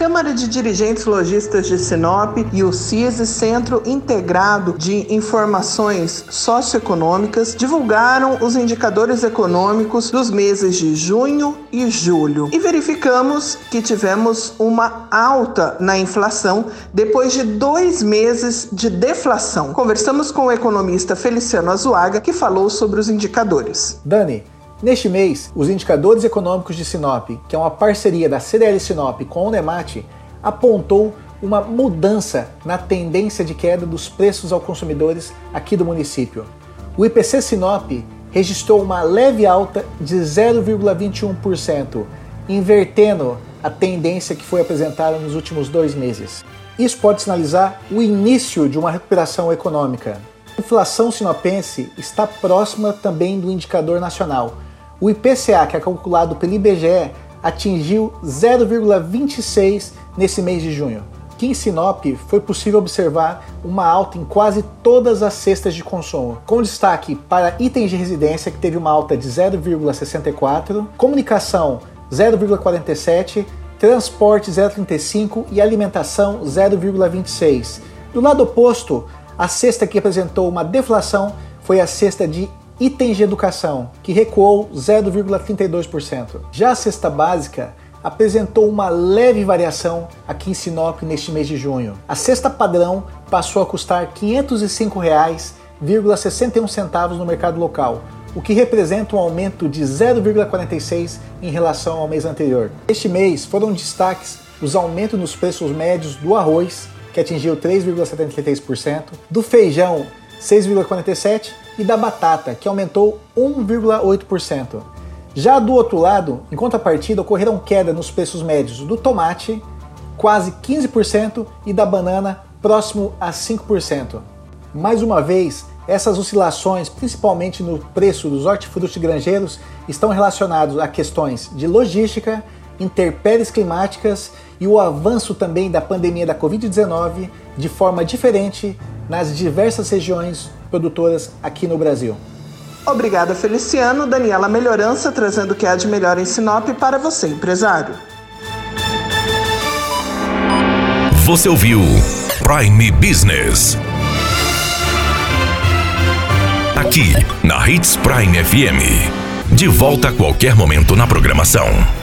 Câmara de Dirigentes Logistas de Sinop e o CISE, Centro Integrado de Informações Socioeconômicas, divulgaram os indicadores econômicos dos meses de junho e julho. E verificamos que tivemos uma alta na inflação depois de dois meses de deflação. Conversamos com o economista Feliciano Azuaga, que falou sobre os indicadores. Dani, Neste mês, os indicadores econômicos de Sinop, que é uma parceria da CDL Sinop com o Nemate, apontou uma mudança na tendência de queda dos preços aos consumidores aqui do município. O IPC Sinop registrou uma leve alta de 0,21%, invertendo a tendência que foi apresentada nos últimos dois meses. Isso pode sinalizar o início de uma recuperação econômica. A inflação sinopense está próxima também do indicador nacional, o IPCA, que é calculado pelo IBGE, atingiu 0,26 nesse mês de junho. Aqui em Sinop foi possível observar uma alta em quase todas as cestas de consumo, com destaque para itens de residência, que teve uma alta de 0,64, comunicação 0,47, transporte 0,35 e alimentação 0,26. Do lado oposto, a cesta que apresentou uma deflação foi a cesta de itens de educação, que recuou 0,32%. Já a cesta básica apresentou uma leve variação aqui em Sinop neste mês de junho. A cesta padrão passou a custar R$ 505,61 no mercado local, o que representa um aumento de 0,46 em relação ao mês anterior. Este mês foram destaques os aumentos nos preços médios do arroz, que atingiu 3,73%, do feijão 6,47% e da batata, que aumentou 1,8%. Já do outro lado, em contrapartida, ocorreram queda nos preços médios do tomate, quase 15%, e da banana, próximo a 5%. Mais uma vez, essas oscilações, principalmente no preço dos hortifrutos granjeiros, estão relacionados a questões de logística, intempéries climáticas e o avanço também da pandemia da Covid-19 de forma diferente nas diversas regiões produtoras aqui no Brasil. Obrigada, Feliciano. Daniela Melhorança trazendo o que há de melhor em Sinop para você, empresário. Você ouviu Prime Business. Aqui, na Hits Prime FM. De volta a qualquer momento na programação.